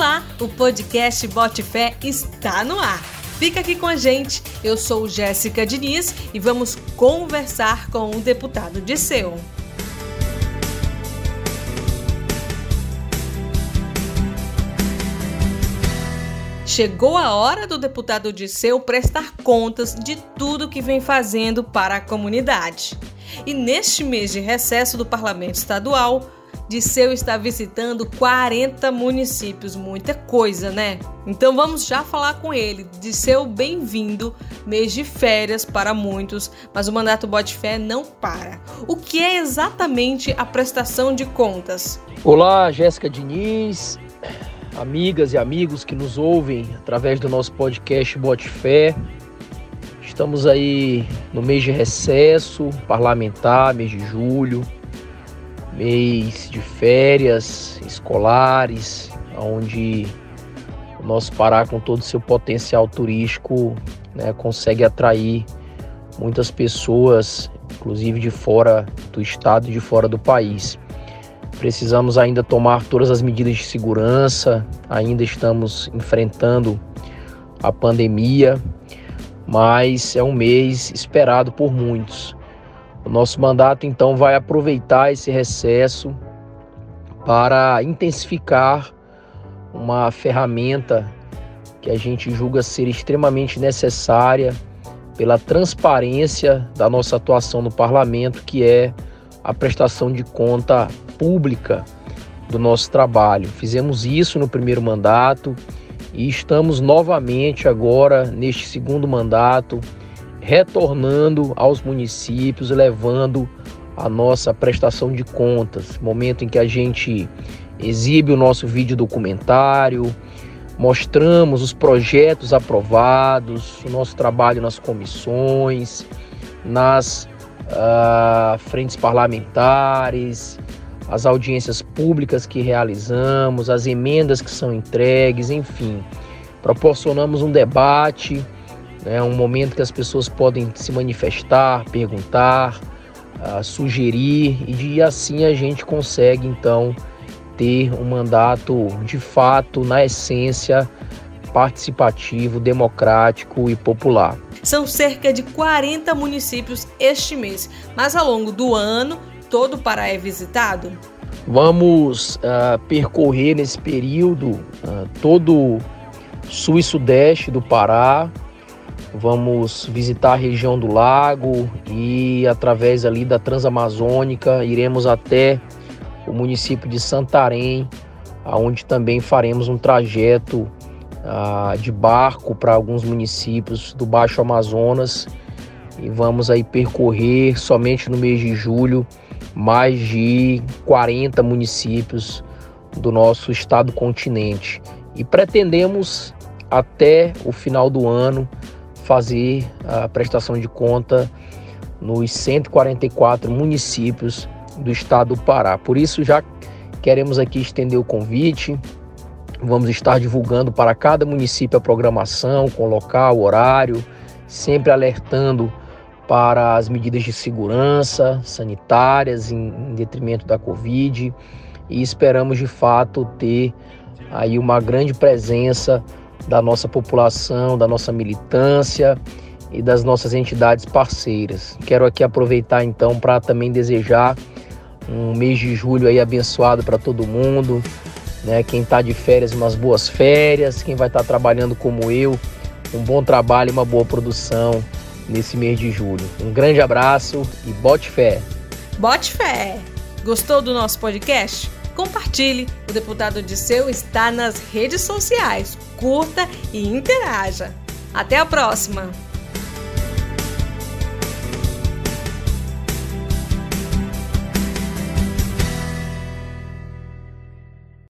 Olá, o podcast Bote Fé está no ar. Fica aqui com a gente. Eu sou Jéssica Diniz e vamos conversar com o deputado Disseu. Chegou a hora do deputado Disseu prestar contas de tudo que vem fazendo para a comunidade. E neste mês de recesso do Parlamento Estadual, Disseu está visitando 40 municípios, muita coisa, né? Então vamos já falar com ele. Disseu, bem-vindo, mês de férias para muitos, mas o mandato Bote Fé não para. O que é exatamente a prestação de contas? Olá, Jéssica Diniz, amigas e amigos que nos ouvem através do nosso podcast Bote Fé. Estamos aí no mês de recesso parlamentar, mês de julho mês de férias escolares, onde o nosso Pará, com todo o seu potencial turístico, né, consegue atrair muitas pessoas, inclusive de fora do estado e de fora do país. Precisamos ainda tomar todas as medidas de segurança, ainda estamos enfrentando a pandemia, mas é um mês esperado por muitos. O nosso mandato então vai aproveitar esse recesso para intensificar uma ferramenta que a gente julga ser extremamente necessária pela transparência da nossa atuação no parlamento, que é a prestação de conta pública do nosso trabalho. Fizemos isso no primeiro mandato e estamos novamente agora neste segundo mandato retornando aos municípios, levando a nossa prestação de contas, momento em que a gente exibe o nosso vídeo documentário, mostramos os projetos aprovados, o nosso trabalho nas comissões, nas uh, frentes parlamentares, as audiências públicas que realizamos, as emendas que são entregues, enfim, proporcionamos um debate é um momento que as pessoas podem se manifestar, perguntar, uh, sugerir e assim a gente consegue então ter um mandato de fato, na essência, participativo, democrático e popular. São cerca de 40 municípios este mês, mas ao longo do ano todo o Pará é visitado? Vamos uh, percorrer nesse período uh, todo o sul e sudeste do Pará, Vamos visitar a região do lago e através ali da Transamazônica iremos até o município de Santarém, aonde também faremos um trajeto ah, de barco para alguns municípios do Baixo Amazonas. E vamos aí percorrer somente no mês de julho mais de 40 municípios do nosso estado continente. E pretendemos até o final do ano fazer a prestação de conta nos 144 municípios do estado do Pará. Por isso, já queremos aqui estender o convite. Vamos estar divulgando para cada município a programação, com local, horário, sempre alertando para as medidas de segurança sanitárias em, em detrimento da Covid e esperamos de fato ter aí uma grande presença da nossa população, da nossa militância e das nossas entidades parceiras. Quero aqui aproveitar então para também desejar um mês de julho aí abençoado para todo mundo, né? Quem está de férias, umas boas férias, quem vai estar tá trabalhando como eu, um bom trabalho e uma boa produção nesse mês de julho. Um grande abraço e bote fé. Bote fé. Gostou do nosso podcast? Compartilhe. O deputado Disseu está nas redes sociais. Curta e interaja. Até a próxima!